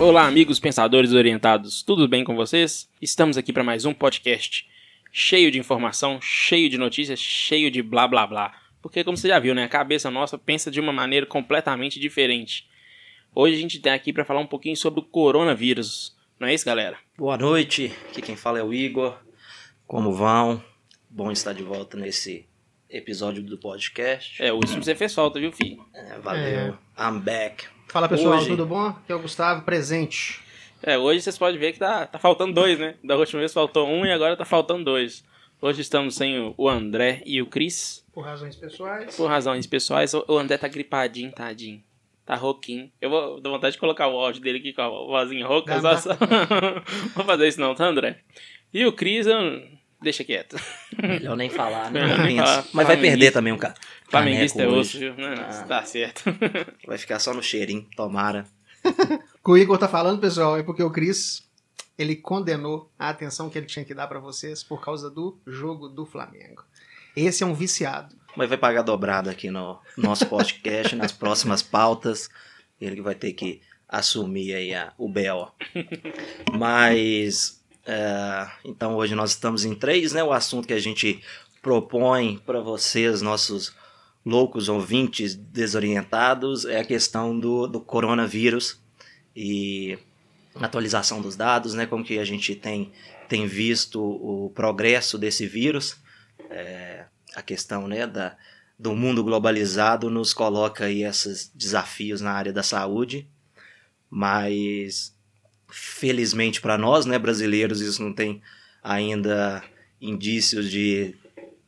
Olá, amigos pensadores orientados, tudo bem com vocês? Estamos aqui para mais um podcast cheio de informação, cheio de notícias, cheio de blá blá blá. Porque, como você já viu, né, a cabeça nossa pensa de uma maneira completamente diferente. Hoje a gente tem aqui para falar um pouquinho sobre o coronavírus. Não é isso, galera? Boa noite, aqui quem fala é o Igor. Como vão? Bom estar de volta nesse episódio do podcast. É, o último você fez falta, viu, filho? É, valeu. I'm back. Fala pessoal, Hoje- tudo bom? Aqui é o Gustavo, presente. É, hoje vocês podem ver que tá, tá faltando dois, né? Da última vez faltou um e agora tá faltando dois. Hoje estamos sem o- André e o Cris. Por razões pessoais. Por razões pessoais, o André tá gripadinho, tadinho. Tá rouquinho. Eu vou dar vontade de colocar o áudio dele aqui com a vozinha rouca. Só, só... vou fazer isso não, tá, André? E o Cris, eu... deixa quieto. Melhor nem falar, né? Melhor nem falar. Mas vai perder também um cara. Flamenguista é osso, viu? Não, Ah. Tá certo. Vai ficar só no cheirinho, tomara. O que o Igor tá falando, pessoal, é porque o Cris, ele condenou a atenção que ele tinha que dar pra vocês por causa do jogo do Flamengo. Esse é um viciado. Mas vai pagar dobrado aqui no nosso podcast, nas próximas pautas. Ele que vai ter que assumir aí a, o BO. Mas, é, então hoje nós estamos em três, né? O assunto que a gente propõe para vocês, nossos loucos ouvintes desorientados, é a questão do, do coronavírus e atualização dos dados, né? Como que a gente tem, tem visto o progresso desse vírus. É, a questão né, da, do mundo globalizado nos coloca aí esses desafios na área da saúde, mas felizmente para nós, né, brasileiros, isso não tem ainda indícios de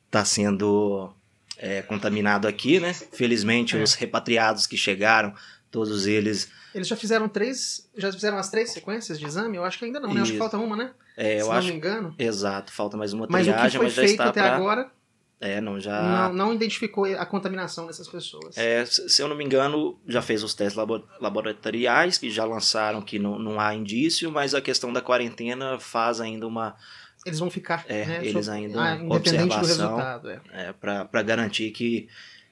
estar sendo é, contaminado aqui, né? Felizmente É. os repatriados que chegaram, todos eles, Eles já fizeram três. Já fizeram as três sequências de exame? Eu acho que ainda não, né? Acho que falta uma, né? é, Se eu não acho, me engano. exato, falta mais uma Mas o que triagem, foi mas já feito está até pra, agora é, não já não, não identificou a contaminação dessas pessoas. É, se eu não me engano, já fez os testes labo- laboratoriais, que já lançaram que não, não há indício, mas a questão da quarentena faz ainda uma. Eles vão ficar. É, né, eles sob- ainda ah, independente do observação. resultado. É. É, para garantir que,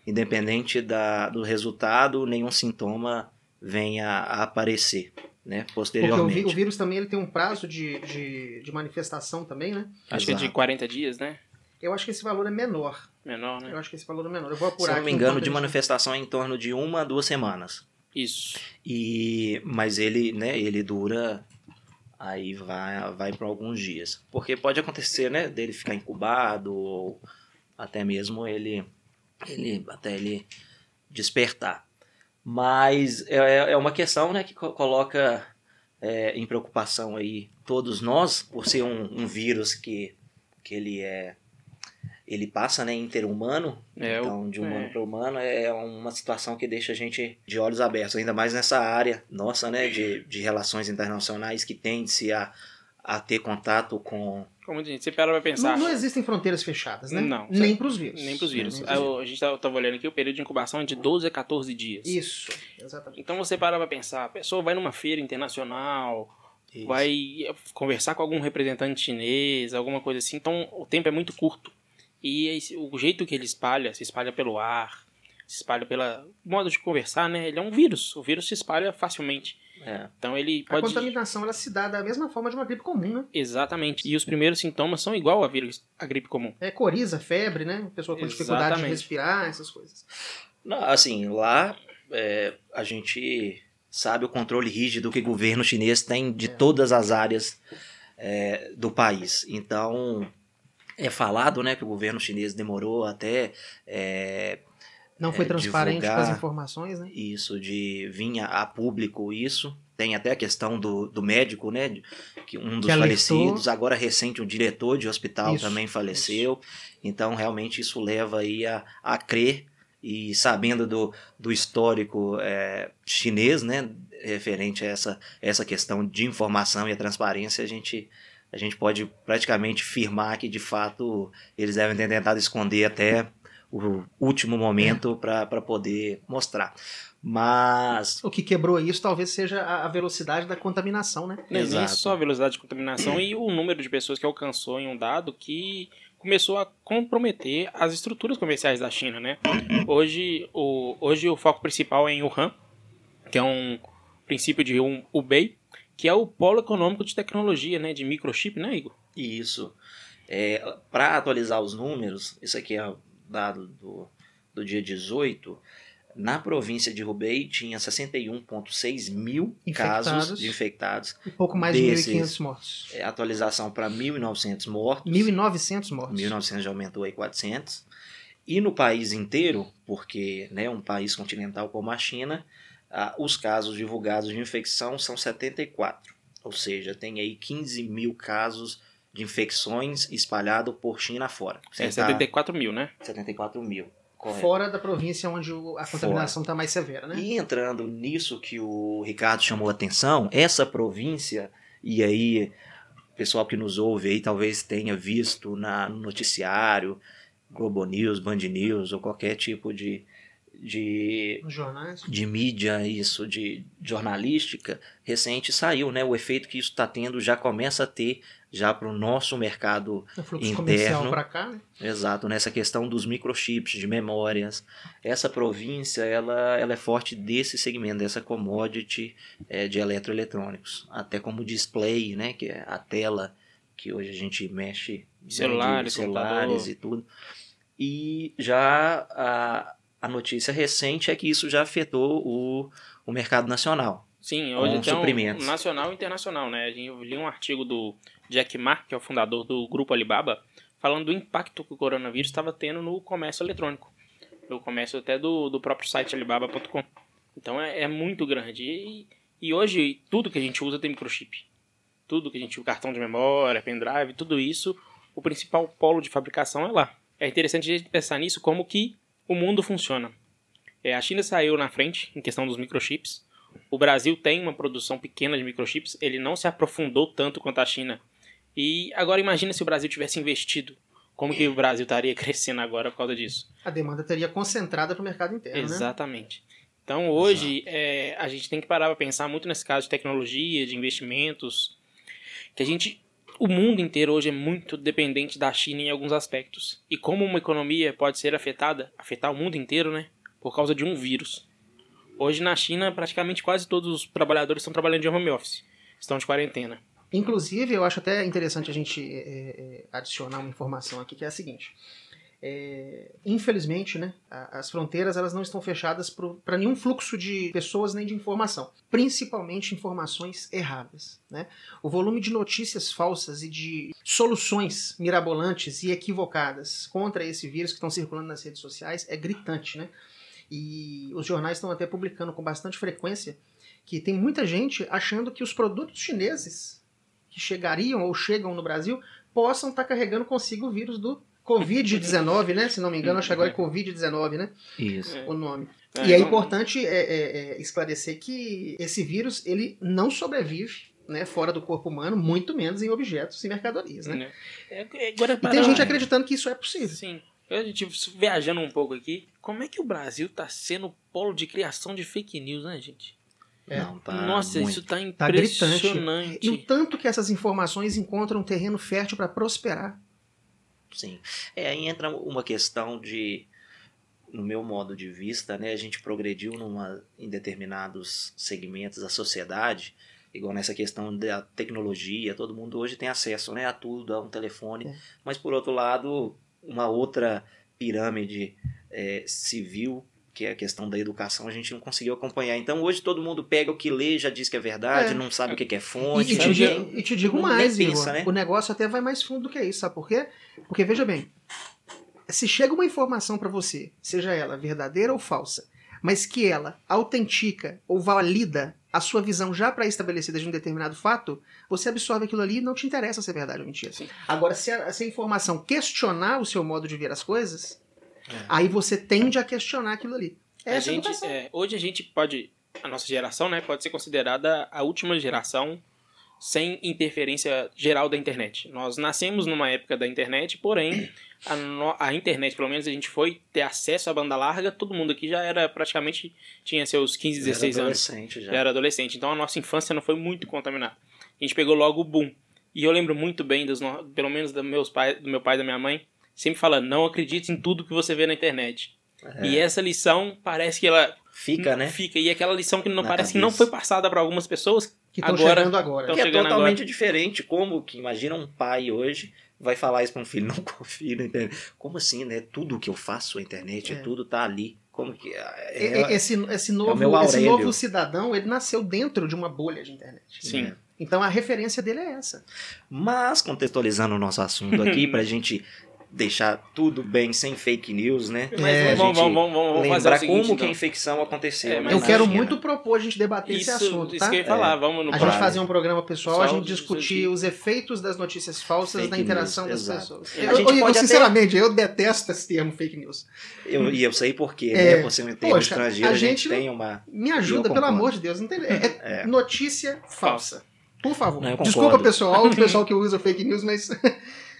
independente da, do resultado, nenhum sintoma venha a aparecer, né, Porque o, posteriormente. vi- o vírus também ele tem um prazo de, de, de manifestação também, né? Acho que é de Exato. 40 dias, né? Eu acho que esse valor é menor. Menor, né? Eu acho que esse valor é menor. Eu vou Se apurar eu não me engano, de manifestação é em torno de uma a duas semanas. Isso. E mas ele, né, ele dura aí vai vai para alguns dias. Porque pode acontecer, né, dele ficar incubado ou até mesmo ele ele até ele despertar. Mas é, é uma questão, né, que co- coloca é, em preocupação aí todos nós por ser um, um vírus que que ele é ele passa, né, interhumano, É, o- então de humano é. para humano é uma situação que deixa a gente de olhos abertos, ainda mais nessa área nossa, né, de, de relações internacionais que tende-se a, a ter contato com Como a gente, você para pra pensar. Não, não existem fronteiras fechadas, né? Não. Nem para os vírus. Nem pros vírus. Nem Aí pros eu- a gente tava, tava olhando aqui, o período de incubação é de 12 a 14 dias. Isso, exatamente. Então você para pra pensar, a pessoa vai numa feira internacional, Isso. vai conversar com algum representante chinês, alguma coisa assim, então o tempo é muito curto. E esse- o jeito que ele espalha, se espalha pelo ar, se espalha pelo modo de conversar, né? Ele é um vírus. O vírus se espalha facilmente. É, Então ele A pode. contaminação ela se dá da mesma forma de uma gripe comum, né? Exatamente. E os primeiros sintomas são igual a vírus, a gripe comum. É coriza, febre, né? A pessoa com dificuldade de Exatamente. respirar, essas coisas. Não, assim, lá é, a gente sabe o controle rígido que o governo chinês tem de É. todas as áreas é, do país. Então, é falado né, que o governo chinês demorou até é, Não foi É, transparente divulgar- com as informações, né? isso de vir a, público isso. Tem até a questão do, do médico, né? Que um dos Que falecidos, agora recente, um diretor de hospital Isso, também faleceu. Então, realmente, isso leva aí a, a crer, e sabendo do, do histórico é, chinês, né? Referente a essa, essa questão de informação e a transparência, a gente, a gente pode praticamente firmar que, de fato, eles devem ter tentado esconder até o último momento para poder mostrar. Mas O que quebrou isso talvez seja a velocidade da contaminação, né? Nem, nem Exato. só a velocidade de contaminação e o número de pessoas que alcançou em um dado que começou a comprometer as estruturas comerciais da China, né? Hoje o, hoje o foco principal é em Wuhan, que é um princípio de um Hubei, que é o polo econômico de tecnologia, né? De microchip, né, Igor? Isso. É, Para atualizar os números, isso aqui é dado do, do dia 18, na província de Hubei tinha 61,6 mil Infectados. casos de infectados. Um pouco mais de Desses. 1.500 mortos. É, atualização para 1.900 mortos. 1.900 mortos. 1900 já aumentou aí 400. E no país inteiro, porque né, um país continental como a China, ah, os casos divulgados de infecção são 74. Ou seja, tem aí 15 mil casos de infecções espalhados por China fora. É, Sem tá- 74 mil, né? 74 mil. Correto. Fora da província onde o- a contaminação está mais severa, né? E entrando nisso que o Ricardo chamou a atenção, essa província, e aí, pessoal que nos ouve aí talvez tenha visto na, no noticiário, Globo News, Band News, ou qualquer tipo de, de, de mídia, isso, de jornalística, recente saiu, né? O efeito que isso está tendo já começa a ter já para o nosso mercado O fluxo interno. comercial para cá, né? Exato, nessa questão dos microchips, de memórias. Essa província, ela, ela é forte desse segmento, dessa commodity é, de eletroeletrônicos. Até como display, né, que é a tela que hoje a gente mexe né, Celulares, celulares computador. e tudo. E já a, a notícia recente é que isso já afetou o, o mercado nacional. Sim, hoje então, suprimentos. nacional e internacional, né? Eu li um artigo do Jack Ma, que é o fundador do grupo Alibaba, falando do impacto que o coronavírus estava tendo no comércio eletrônico. No comércio até do, do próprio site alibaba.com. Então é, é muito grande. E, e hoje tudo que a gente usa tem microchip. Tudo que a gente usa, cartão de memória, pendrive, tudo isso, o principal polo de fabricação é lá. É interessante a gente pensar nisso como que o mundo funciona. É, a China saiu na frente em questão dos microchips. O Brasil tem uma produção pequena de microchips, ele não se aprofundou tanto quanto a China. E agora imagina se o Brasil tivesse investido. Como que o Brasil estaria crescendo agora por causa disso? A demanda teria concentrada para o mercado interno, né? Exatamente. Então hoje é, a gente tem que parar para pensar muito nesse caso de tecnologia, de investimentos, que a gente, o mundo inteiro hoje é muito dependente da China em alguns aspectos. E como uma economia pode ser afetada, afetar o mundo inteiro, né, por causa de um vírus. Hoje na China praticamente quase todos os trabalhadores estão trabalhando de home office, estão de quarentena. Inclusive, eu acho até interessante a gente é, é, adicionar uma informação aqui, que é a seguinte. É, infelizmente, né, as fronteiras elas não estão fechadas para nenhum fluxo de pessoas nem de informação, principalmente informações erradas. Né? O volume de notícias falsas e de soluções mirabolantes e equivocadas contra esse vírus que estão circulando nas redes sociais é gritante. Né? E os jornais estão até publicando com bastante frequência que tem muita gente achando que os produtos chineses que chegariam ou chegam no Brasil possam estar carregando consigo o vírus do Covid-19, né? Se não me engano, acho que agora é Covid-19, né? Isso. É. O nome. É, e é então- importante é, é, é, esclarecer que esse vírus ele não sobrevive né, fora do corpo humano, muito menos em objetos e mercadorias, né? É, é, agora E tem gente acreditando que isso é possível. Sim. A gente viajando um pouco aqui, como é que o Brasil tá sendo polo de criação de fake news, né, gente? É. Não, tá Nossa, muito. isso tá Tá gritante. impressionante. E o tanto que essas informações encontram um terreno fértil para prosperar. Sim. É, aí entra uma questão de, no meu modo de vista, né, a gente progrediu numa, em determinados segmentos da sociedade, igual nessa questão da tecnologia, todo mundo hoje tem acesso né, a tudo, a um telefone, É. mas por outro lado, uma outra pirâmide é, civil, que é a questão da educação, a gente não conseguiu acompanhar. Então hoje todo mundo pega o que lê, já diz que é verdade, É. não sabe o que é E, fonte, e te sabe? digo, e te digo mais, pensa, né? o negócio até vai mais fundo do que isso, sabe por quê? Porque, veja bem, se chega uma informação para você, seja ela verdadeira ou falsa, mas que ela autentica ou valida a sua visão já pré-estabelecida de um determinado fato, você absorve aquilo ali e não te interessa se é verdade ou mentira. Sim. Agora, se a, se a informação questionar o seu modo de ver as coisas, É. aí você tende a questionar aquilo ali. A Essa gente, é, hoje a gente pode, a nossa geração, né, pode ser considerada a última geração sem interferência geral da internet. Nós nascemos numa época da internet, porém a, no- a internet, pelo menos a gente foi ter acesso à banda larga, todo mundo aqui já era praticamente tinha seus 15, 16 Era anos. adolescente já. já era adolescente. Então a nossa infância não foi muito contaminada. A gente pegou logo o boom. E eu lembro muito bem, dos, pelo menos do, meus pai, do meu pai e da minha mãe, sempre falando, não acredite em tudo que você vê na internet. É. E essa lição parece que ela Fica, né? fica. E aquela lição que não Na parece que não cabeça. foi passada para algumas pessoas Que estão Agora- chegando agora. Que é chegando totalmente diferente. Como que imagina um pai hoje vai falar isso para um filho, não confia na internet. Como assim, né? Tudo que eu faço na internet, É. tudo tá ali. Como que E- é, Esse, esse, meu novo, esse Aurélio. novo cidadão, ele nasceu dentro de uma bolha de internet. Sim. Então a referência dele é essa. Mas contextualizando o nosso assunto aqui pra gente deixar tudo bem sem fake news, né? Mas É, vamos, a vamos, vamos, vamos fazer Lembrar o seguinte, como que então. a infecção aconteceu. É, né, Eu quero China. muito propor a gente debater Isso, esse assunto, isso tá? que eu ia falar, vamos no A gente fazer um programa pessoal, a Só gente disso discutir os efeitos das notícias falsas Fake na interação news, das exato. pessoas. A Eu, gente eu- pode até- sinceramente, eu detesto esse termo fake news. Eu, e eu sei por quê, É, né? Por ser um termo poxa, estrangeiro, a a gente, gente tem uma. Me ajuda, Eu pelo amor de Deus. Não tem, é, É. notícia falsa. Por favor. Eu Desculpa, pessoal, o pessoal que usa fake news, mas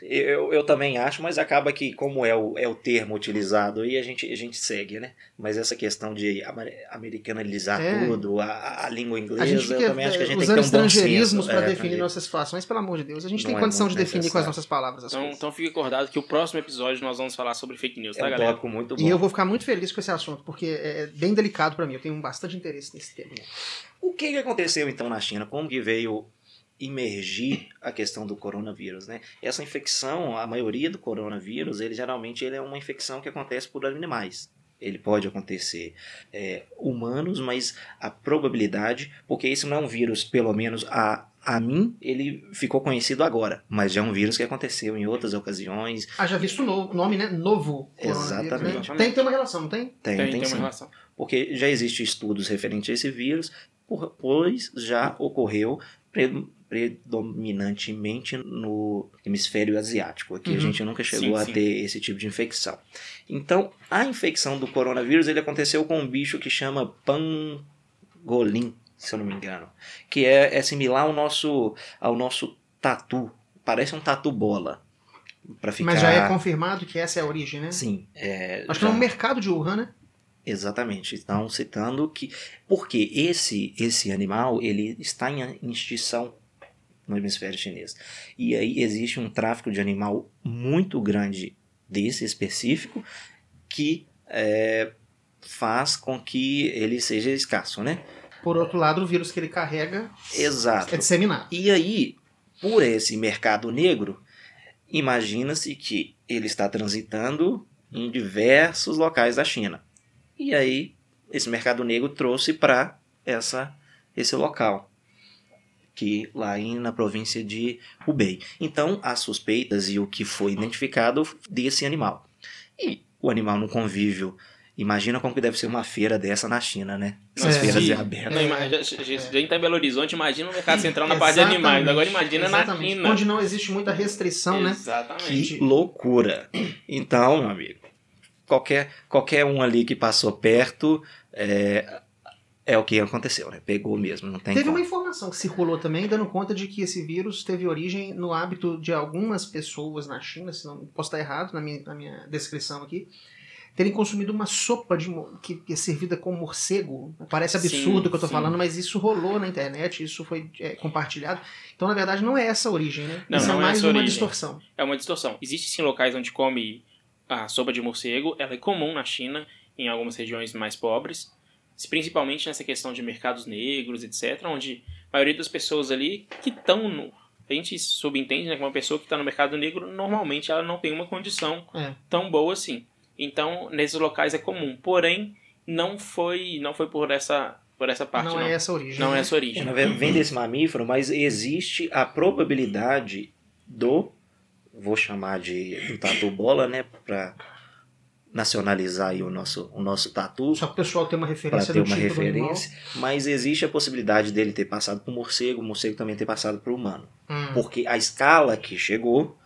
Eu, eu também acho, mas acaba que, como é o, é o termo utilizado aí, a gente, a gente segue, né? Mas essa questão de americanizar É. tudo, a, a língua a inglesa, gente eu também acho que a é, gente tem que usando ter um estrangeirismos para é, definir nossas situações, pelo amor de Deus. A gente Não tem é condição de definir com as nossas palavras as Então, coisas. então fique acordado que o próximo episódio nós vamos falar sobre fake news, É tá, um galera? tópico muito bom. E eu vou ficar muito feliz com esse assunto, porque é bem delicado para mim. Eu tenho bastante interesse nesse tema. O que, que aconteceu então na China? Como que veio emergir a questão do coronavírus, né? Essa infecção, a maioria do coronavírus, ele geralmente ele é uma infecção que acontece por animais. Ele pode acontecer é, humanos, mas a probabilidade, porque esse não é um vírus, pelo menos a, a mim, ele ficou conhecido agora, mas já é um vírus que aconteceu em outras ocasiões. Ah, já visto o nome, né? Novo coronavírus. Exatamente. Né? Tem que ter uma relação, não tem? Tem, tem, tem, tem uma sim. relação. porque já existem estudos referentes a esse vírus, pois já ocorreu predominantemente no hemisfério asiático. Aqui a Uhum. gente nunca chegou Sim, a sim. ter esse tipo de infecção. Então, a infecção do coronavírus ele aconteceu com um bicho que chama pangolim, se eu não me engano, que é, é similar ao nosso, ao nosso tatu. Parece um tatu bola. Pra ficar... Mas já é confirmado que essa é a origem, né? Sim. É, Acho que já- é um mercado de Wuhan, né? Exatamente. Estão citando que porque esse esse animal ele está em extinção no hemisfério chinês. E aí existe um tráfico de animal muito grande desse específico que é, faz com que ele seja escasso, né? Por outro lado, o vírus que ele carrega Exato. é disseminado. E aí, por esse mercado negro, imagina-se que ele está transitando em diversos locais da China. E aí, esse mercado negro trouxe para essa esse local, que lá em, na província de Hubei. Então, as suspeitas e o que foi identificado desse animal. E o animal no convívio, imagina como que deve ser uma feira dessa na China, né? Essas É. feiras Sim. abertas. Não, imagina, a gente a gente tá em Belo Horizonte, imagina o mercado central na parte de animais. Exatamente, Agora imagina na exatamente. China. Onde não existe muita restrição, né? Exatamente. Que loucura! Então, meu amigo, qualquer, qualquer um ali que passou perto é, é o que aconteceu, né? Pegou mesmo, não tem Teve como. uma informação que circulou também, dando conta de que esse vírus teve origem no hábito de algumas pessoas na China, se não posso estar errado na minha, na minha descrição aqui, terem consumido uma sopa de que, que é servida com morcego. Parece absurdo Sim, o que eu tô sim. falando, mas isso rolou na internet, isso foi é, compartilhado. Então, na verdade, não é essa a origem, né? Não, isso não é é mais essa uma origem. distorção. É uma distorção. Existem sim locais onde come a sopa de morcego. Ela é comum na China, em algumas regiões mais pobres. Principalmente nessa questão de mercados negros, etc. Onde a maioria das pessoas ali que estão no... A gente subentende né, que uma pessoa que está no mercado negro, normalmente ela não tem uma condição É. tão boa assim. Então, nesses locais é comum. Porém, não foi, não foi por essa, por essa parte, não, não. é essa a origem. Não né? é essa origem. Na verdade, Vem desse mamífero, mas existe a probabilidade do, vou chamar de do tatu bola, né? Pra nacionalizar aí o nosso, o nosso tatu. Só que o pessoal tem uma para referência ter do uma tipo referência, mas existe a possibilidade dele ter passado por morcego, o morcego também ter passado por humano. Hum. Porque a escala que chegou,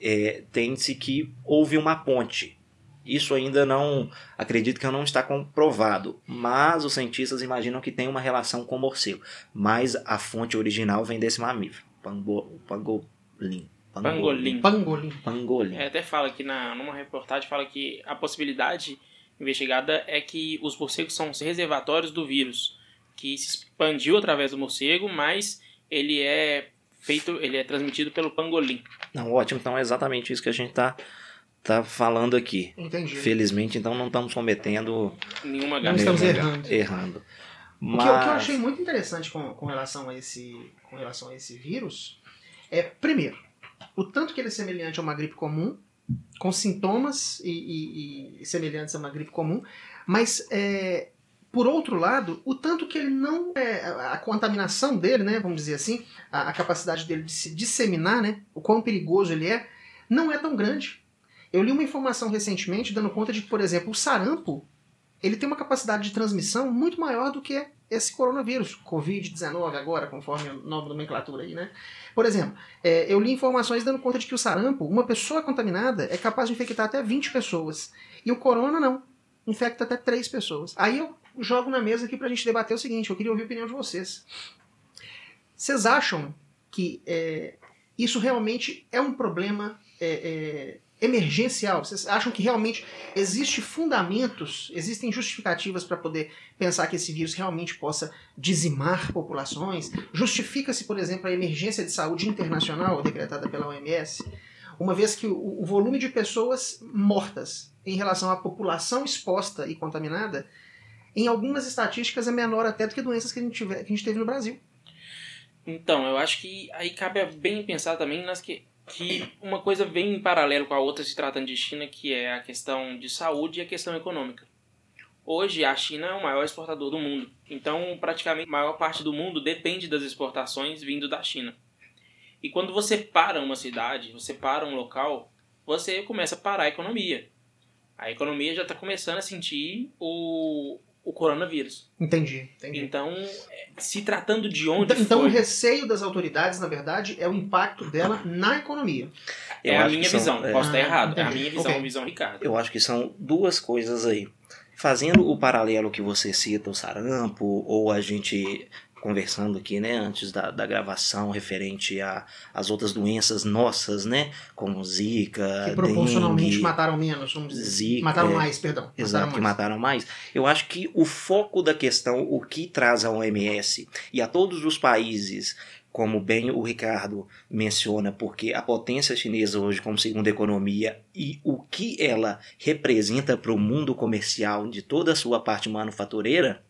é, tem-se que houve uma ponte. Isso ainda não, acredito que não está comprovado, mas os cientistas imaginam que tem uma relação com o morcego. Mas a fonte original vem desse mamífero, pango, pangolim. Pangolim. Pangolim. Pangolim. É, até fala que na, numa reportagem fala que a possibilidade investigada é que os morcegos são os reservatórios do vírus, que se expandiu através do morcego, mas ele é feito, ele é transmitido pelo pangolim. Não, ótimo, então é exatamente isso que a gente está tá falando aqui. Entendi. Felizmente, então não estamos cometendo Nenhuma Não gafe. estamos nenhuma- errando. errando. O, que, o que eu achei muito interessante com, com, relação a esse, com relação a esse vírus é, primeiro, o tanto que ele é semelhante a uma gripe comum, com sintomas e, e, e semelhantes a uma gripe comum, mas é, por outro lado, o tanto que ele não. É, a contaminação dele, né, vamos dizer assim, a, a, capacidade dele de se disseminar, né, o quão perigoso ele é, não é tão grande. Eu li uma informação recentemente dando conta de que, por exemplo, o sarampo ele tem uma capacidade de transmissão muito maior do que esse coronavírus, Covid-19 agora, conforme a nova nomenclatura aí, né? Por exemplo, é, eu li informações dando conta de que o sarampo, uma pessoa contaminada, é capaz de infectar até 20 pessoas. E o corona não. Infecta até 3 pessoas. Aí eu jogo na mesa aqui pra gente debater o seguinte, eu queria ouvir a opinião de vocês. Vocês acham que é, isso realmente é um problema é, é emergencial? Vocês acham que realmente existe fundamentos, existem justificativas para poder pensar que esse vírus realmente possa dizimar populações? Justifica-se, por exemplo, a emergência de saúde internacional decretada pela OMS? Uma vez que o, o volume de pessoas mortas em relação à população exposta e contaminada, em algumas estatísticas é menor até do que doenças que a gente, tiver, que a gente teve no Brasil. Então, eu acho que aí cabe bem pensar também nas que que uma coisa vem em paralelo com a outra se tratando de China, que é a questão de saúde e a questão econômica. Hoje a China é o maior exportador do mundo, então praticamente a maior parte do mundo depende das exportações vindo da China. E quando você para uma cidade, você para um local, você começa a parar a economia. A economia já está começando a sentir o, o coronavírus. Entendi, entendi. Então, é, se tratando de onde Então, então foi... o receio das autoridades, na verdade, é o impacto dela na economia. É Eu a minha que são- visão, é. posso estar Ah, errado. É a entendi. minha visão, Ok. visão Ricardo. Eu acho que são duas coisas aí. Fazendo o paralelo que você cita, o sarampo, ou a gente conversando aqui, né, antes da, da gravação, referente a- às outras doenças nossas, né, como Zika, Que proporcionalmente dengue, mataram menos, vamos dizer. Zika, mataram é, mais, perdão. Exato, que mataram mais. Eu acho que o foco da questão, o que traz a OMS e a todos os países, como bem o Ricardo menciona, porque a potência chinesa hoje como segunda economia e o que ela representa para o mundo comercial de toda a sua parte manufatureira,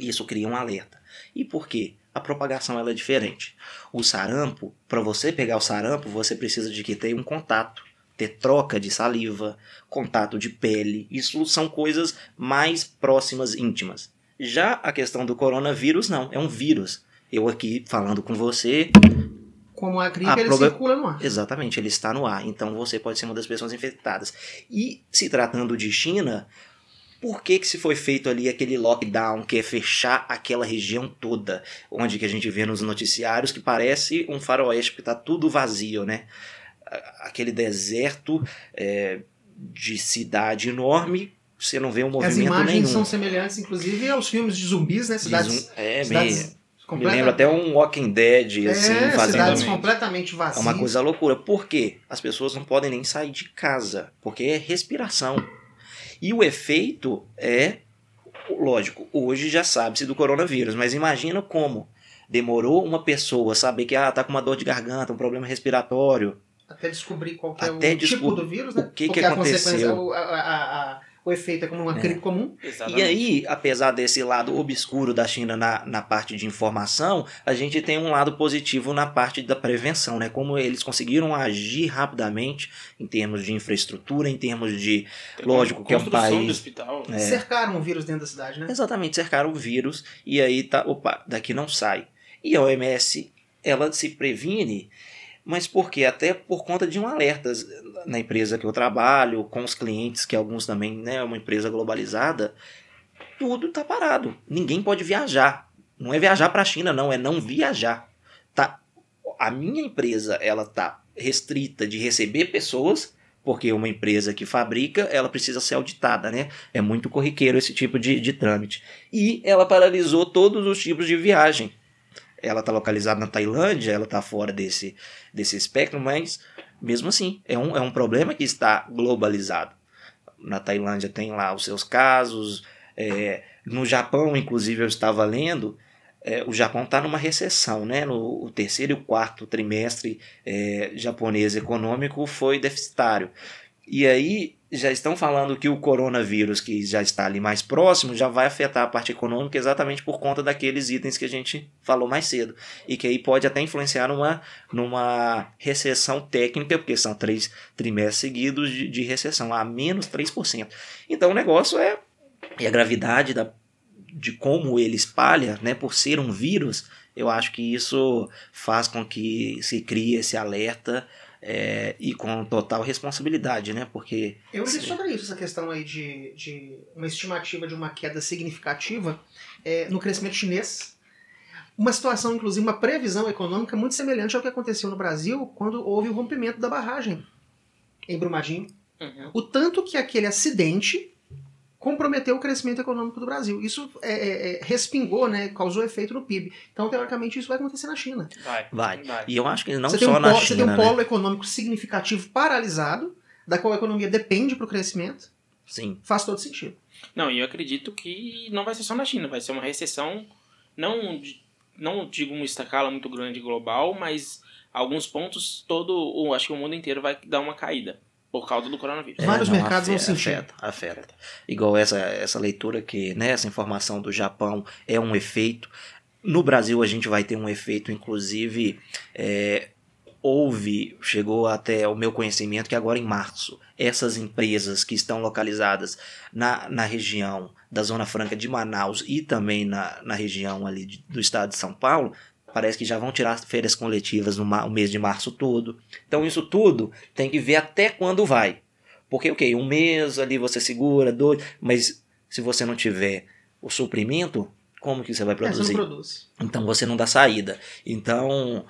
isso cria um alerta. E por quê? A propagação ela é diferente. O sarampo, para você pegar o sarampo, você precisa de que tenha um contato, ter troca de saliva, contato de pele. Isso são coisas mais próximas, íntimas. Já a questão do coronavírus, não, é um vírus. Eu aqui falando com você, Como a gripe, A ele proba- circula no ar. exatamente, ele está no ar, então você pode ser uma das pessoas infectadas. E se tratando de China, por que que se foi feito ali aquele lockdown, que é fechar aquela região toda, onde que a gente vê nos noticiários que parece um faroeste, porque tá tudo vazio, né? Aquele deserto é, de cidade enorme, você não vê um As movimento imagens nenhum. são semelhantes, inclusive, aos filmes de zumbis, né? Cidades, um- é, cidades me, lembra até um Walking Dead, assim, é, fazendo completamente É vazias. uma coisa loucura. Por quê? As pessoas não podem nem sair de casa, porque é respiração. E o efeito é, lógico, hoje já sabe-se do coronavírus, mas imagina como demorou uma pessoa saber que ah, tá com uma dor de garganta, um problema respiratório. Até descobrir qual que é o tipo do vírus, né? o que que Porque aconteceu. a- a- a- o efeito é como uma É. gripe comum. Exatamente. E aí, apesar desse lado obscuro da China na, na parte de informação, a gente tem um lado positivo na parte da prevenção, né? Como eles conseguiram agir rapidamente em termos de infraestrutura, em termos de lógico que é um Construção país- hospital. É. Cercaram o vírus dentro da cidade, né? Exatamente, cercaram o vírus e aí tá, opa, daqui não sai. E a OMS, ela se previne, mas por quê? Até por conta de um alerta na empresa que eu trabalho, com os clientes, que alguns também, né, é uma empresa globalizada, tudo tá parado. Ninguém pode viajar. Não é viajar para a China, não, é não viajar. Tá, a minha empresa, ela tá restrita de receber pessoas, porque uma empresa que fabrica, ela precisa ser auditada, né? É muito corriqueiro esse tipo de, de trâmite. E ela paralisou todos os tipos de viagem. Ela está localizada na Tailândia, ela está fora desse, desse espectro, mas mesmo assim, é um, é um problema que está globalizado. Na Tailândia tem lá os seus casos, é, no Japão, inclusive, eu estava lendo, é, o Japão está numa recessão, né? No o terceiro e quarto trimestre é, japonês econômico foi deficitário. E aí já estão falando que o coronavírus, que já está ali mais próximo, já vai afetar a parte econômica exatamente por conta daqueles itens que a gente falou mais cedo. E que aí pode até influenciar numa, numa recessão técnica, porque são três trimestres seguidos de, de recessão, a menos 3%. Então o negócio é. E a gravidade da, de como ele espalha, né, por ser um vírus, eu acho que isso faz com que se crie esse alerta é, e com total responsabilidade, né? Porque. Eu li sobre isso, essa questão aí de, de uma estimativa de uma queda significativa é, no crescimento chinês. Uma situação, inclusive, uma previsão econômica muito semelhante ao que aconteceu no Brasil quando houve o rompimento da barragem em Brumadinho. Uhum. O tanto que aquele acidente comprometeu o crescimento econômico do Brasil. Isso é, é, é, respingou, né, causou efeito no PIB. Então, teoricamente, isso vai acontecer na China. Vai. Vai. vai. E eu acho que não você só um na polo, China. Você tem um né? polo econômico significativo paralisado, da qual a economia depende para o crescimento. Sim. Faz todo sentido. Não, e eu acredito que não vai ser só na China, vai ser uma recessão, não, não digo uma escala muito grande global, mas alguns pontos, todo, acho que o mundo inteiro vai dar uma caída por causa do coronavírus. É, Vários não, mercados afeta, vão sentir. Afeta, afeta. Igual essa, essa leitura que, né, essa informação do Japão é um efeito. No Brasil a gente vai ter um efeito, inclusive, é, houve, chegou até o meu conhecimento que agora em março, essas empresas que estão localizadas na, na região da Zona Franca de Manaus e também na, na região ali de, do estado de São Paulo, Parece que já vão tirar férias coletivas no mês de março todo. Então isso tudo tem que ver até quando vai. Porque, ok, um mês ali você segura, dois, mas se você não tiver o suprimento, como que você vai produzir? É, você produz. Então você não dá saída. Então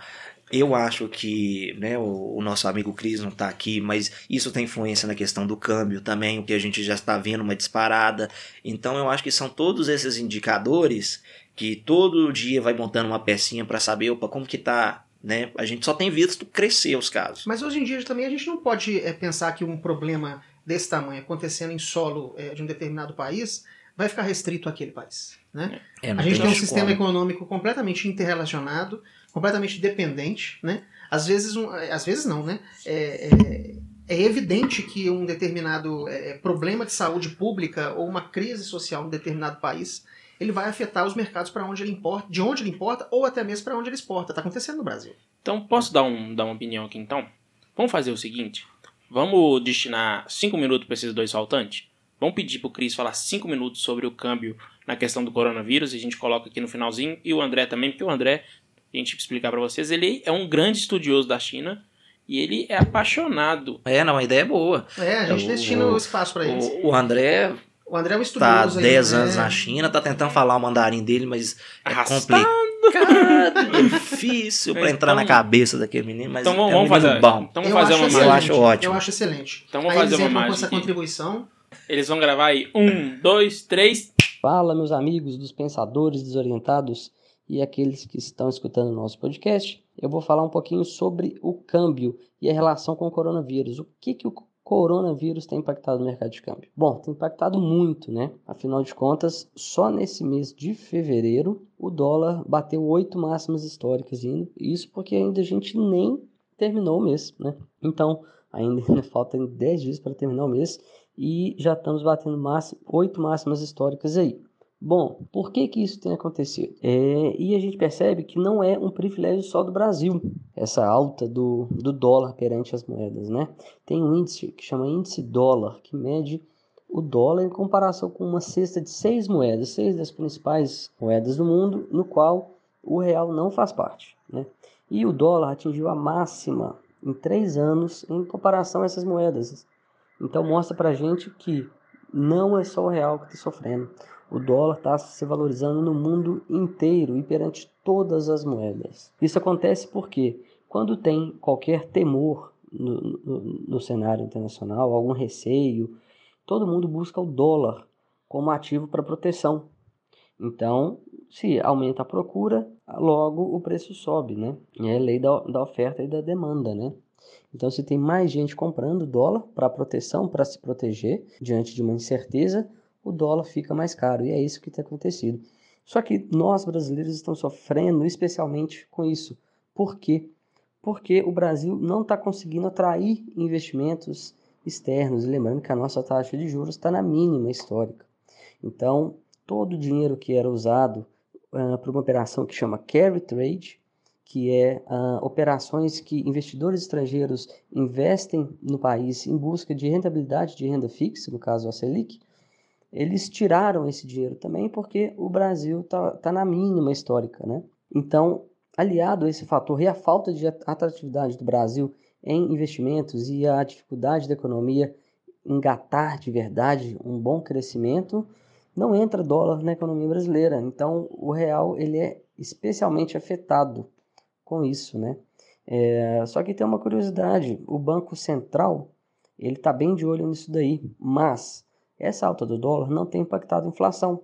eu acho que né, o, o nosso amigo Cris não está aqui, mas isso tem influência na questão do câmbio também, o que a gente já está vendo uma disparada. Então eu acho que são todos esses indicadores que todo dia vai montando uma pecinha para saber opa, como que tá, né? A gente só tem visto crescer os casos. Mas hoje em dia também a gente não pode é, pensar que um problema desse tamanho acontecendo em solo é, de um determinado país vai ficar restrito àquele país. Né? É, a gente tem um sistema como. econômico completamente interrelacionado, completamente dependente. Né? Às vezes, um, é, às vezes não, né? É, é, é evidente que um determinado é, problema de saúde pública ou uma crise social em um determinado país ele vai afetar os mercados para onde ele importa, de onde ele importa ou até mesmo para onde ele exporta. Está acontecendo no Brasil. Então, posso dar, um, dar uma opinião aqui então? Vamos fazer o seguinte: vamos destinar 5 minutos para esses dois faltantes? Vamos pedir para o Cris falar 5 minutos sobre o câmbio na questão do coronavírus e a gente coloca aqui no finalzinho. E o André também, porque o André, a gente explicar para vocês, ele é um grande estudioso da China e ele é apaixonado. É, não, a ideia é boa. É, a gente o, destina o, espaço para isso. O André o André é um estudioso. Tá 10 anos né? na China, tá tentando falar o mandarim dele, mas é complicado, é difícil para entrar na então- cabeça daquele menino, mas então vamos, é um fazer, bom. Então vamos fazer uma mágica. Eu acho ótimo. Eu acho excelente. Então vamos aí fazer uma mágica. com essa contribuição. Eles vão gravar aí. Um, dois, três. Fala, meus amigos dos pensadores desorientados e aqueles que estão escutando o nosso podcast. Eu vou falar um pouquinho sobre o câmbio e a relação com o coronavírus. O que, que o coronavírus tem impactado o mercado de câmbio? Bom, tem impactado muito, né? Afinal de contas, só nesse mês de fevereiro o dólar bateu oito máximas históricas indo. Isso porque ainda a gente nem terminou o mês, né? Então, ainda faltam 10 dias para terminar o mês e já estamos batendo oito máximas históricas aí. Bom, por que, que isso tem acontecido? É, e a gente percebe que não é um privilégio só do Brasil, essa alta do, do dólar perante as moedas. Né? Tem um índice que chama índice dólar, que mede o dólar em comparação com uma cesta de seis moedas, seis das principais moedas do mundo, no qual o real não faz parte. Né? E o dólar atingiu a máxima em três anos em comparação a essas moedas. Então mostra para gente que não é só o real que está sofrendo o dólar está se valorizando no mundo inteiro e perante todas as moedas. Isso acontece porque quando tem qualquer temor no, no, no cenário internacional, algum receio, todo mundo busca o dólar como ativo para proteção. Então, se aumenta a procura, logo o preço sobe, né? É lei da, da oferta e da demanda, né? Então, se tem mais gente comprando dólar para proteção, para se proteger diante de uma incerteza, o dólar fica mais caro. E é isso que tem acontecido. Só que nós brasileiros estamos sofrendo especialmente com isso. Por quê? Porque o Brasil não está conseguindo atrair investimentos externos. E lembrando que a nossa taxa de juros está na mínima histórica. Então, todo o dinheiro que era usado uh, para uma operação que chama carry trade, que é uh, operações que investidores estrangeiros investem no país em busca de rentabilidade de renda fixa, no caso a Selic, eles tiraram esse dinheiro também porque o Brasil está tá na mínima histórica, né? Então, aliado a esse fator e a falta de atratividade do Brasil em investimentos e a dificuldade da economia engatar de verdade um bom crescimento, não entra dólar na economia brasileira. Então, o real ele é especialmente afetado com isso, né? É, só que tem uma curiosidade, o Banco Central ele está bem de olho nisso daí, mas essa alta do dólar não tem impactado a inflação.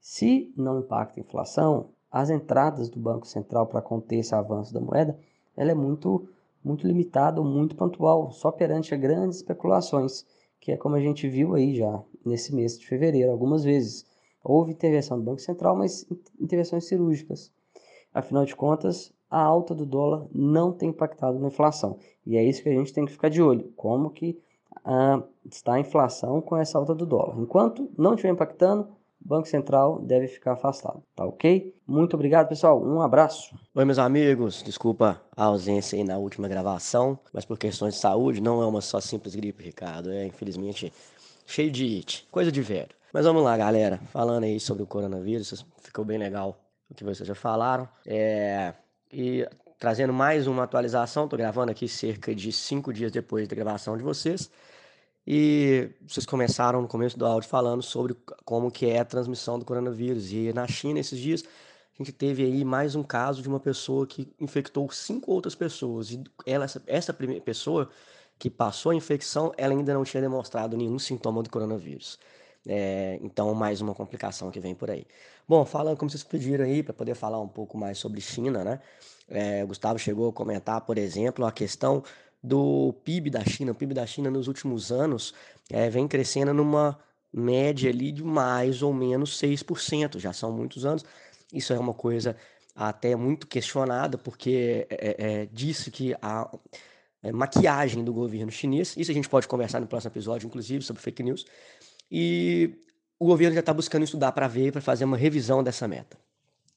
Se não impacta a inflação, as entradas do Banco Central para conter esse avanço da moeda, ela é muito, muito limitada, muito pontual, só perante grandes especulações, que é como a gente viu aí já nesse mês de fevereiro, algumas vezes. Houve intervenção do Banco Central, mas intervenções cirúrgicas. Afinal de contas, a alta do dólar não tem impactado na inflação. E é isso que a gente tem que ficar de olho. Como que ah, está a inflação com essa alta do dólar. Enquanto não estiver impactando, o Banco Central deve ficar afastado, tá ok? Muito obrigado, pessoal. Um abraço. Oi, meus amigos. Desculpa a ausência aí na última gravação, mas por questões de saúde, não é uma só simples gripe, Ricardo. É, infelizmente, cheio de it, coisa de velho. Mas vamos lá, galera. Falando aí sobre o coronavírus, ficou bem legal o que vocês já falaram. É... E trazendo mais uma atualização, estou gravando aqui cerca de cinco dias depois da gravação de vocês. E vocês começaram no começo do áudio falando sobre como que é a transmissão do coronavírus. E na China, esses dias, a gente teve aí mais um caso de uma pessoa que infectou cinco outras pessoas. E ela, essa, essa primeira pessoa que passou a infecção, ela ainda não tinha demonstrado nenhum sintoma do coronavírus. É, então, mais uma complicação que vem por aí. Bom, falando como vocês pediram aí, para poder falar um pouco mais sobre China, né? É, o Gustavo chegou a comentar, por exemplo, a questão do PIB da China. O PIB da China nos últimos anos é, vem crescendo numa média ali de mais ou menos 6%. Já são muitos anos. Isso é uma coisa até muito questionada, porque é, é, disse que a é, maquiagem do governo chinês, isso a gente pode conversar no próximo episódio, inclusive, sobre fake news, e o governo já está buscando estudar para ver, para fazer uma revisão dessa meta.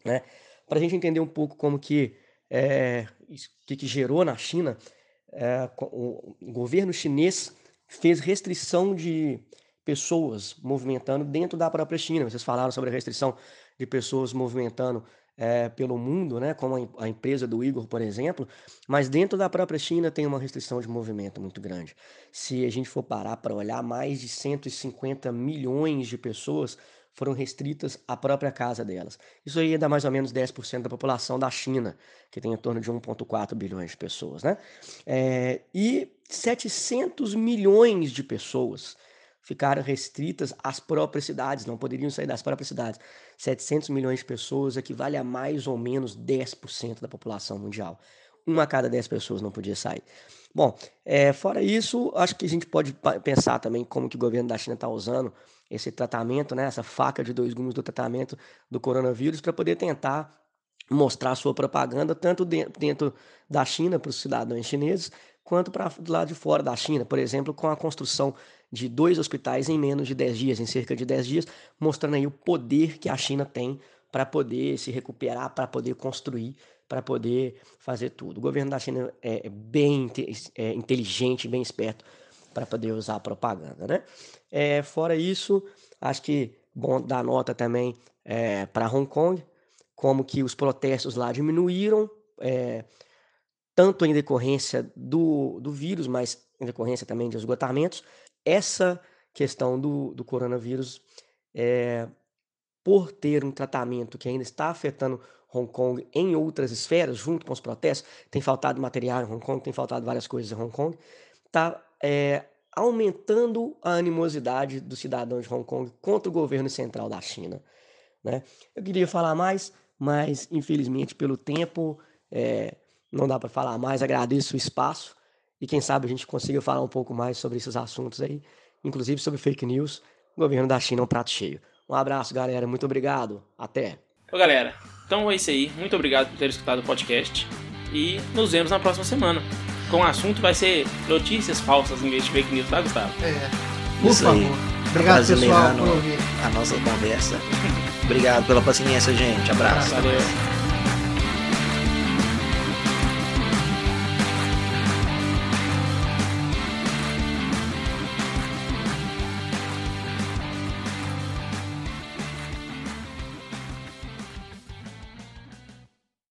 Né? Para a gente entender um pouco como que, é, que, que gerou na China é, o governo chinês fez restrição de pessoas movimentando dentro da própria China. Vocês falaram sobre a restrição de pessoas movimentando é, pelo mundo, né, como a, empresa do Igor, por exemplo, mas dentro da própria China tem uma restrição de movimento muito grande. Se a gente for parar para olhar, mais de 150 milhões de pessoas foram restritas à própria casa delas. Isso aí dá mais ou menos 10% da população da China, que tem em torno de 1,4 bilhões de pessoas. Né? É, e 700 milhões de pessoas ficaram restritas às próprias cidades, não poderiam sair das próprias cidades. 700 milhões de pessoas equivale a mais ou menos 10% da população mundial. Uma a cada 10 pessoas não podia sair. Bom, é, fora isso, acho que a gente pode pensar também como que o governo da China está usando esse tratamento, né, essa faca de dois gumes do tratamento do coronavírus para poder tentar mostrar sua propaganda tanto dentro da China para os cidadãos chineses quanto para lado de fora da China, por exemplo, com a construção de dois hospitais em menos de 10 dias, em cerca de 10 dias, mostrando aí o poder que a China tem para poder se recuperar, para poder construir, para poder fazer tudo. O governo da China é bem é inteligente, bem esperto para poder usar a propaganda, né? É, fora isso, acho que bom dar nota também é, para Hong Kong, como que os protestos lá diminuíram, é, tanto em decorrência do, do vírus, mas em decorrência também de esgotamentos. Essa questão do, do coronavírus, é, por ter um tratamento que ainda está afetando Hong Kong em outras esferas, junto com os protestos, tem faltado material em Hong Kong, tem faltado várias coisas em Hong Kong, está é, aumentando a animosidade dos cidadãos de Hong Kong contra o governo central da China. Né? Eu queria falar mais, mas infelizmente pelo tempo é, não dá para falar mais. Agradeço o espaço e quem sabe a gente consiga falar um pouco mais sobre esses assuntos aí, inclusive sobre fake news. O governo da China é um prato cheio. Um abraço, galera. Muito obrigado. Até. Ô, galera. Então é isso aí. Muito obrigado por ter escutado o podcast e nos vemos na próxima semana. com o assunto vai ser notícias falsas em vez de fake news, tá, Gustavo? É. Por Isso favor. aí. Obrigado, pessoal, por ouvir. a nossa conversa. Obrigado pela paciência, gente. Abraço. Valeu.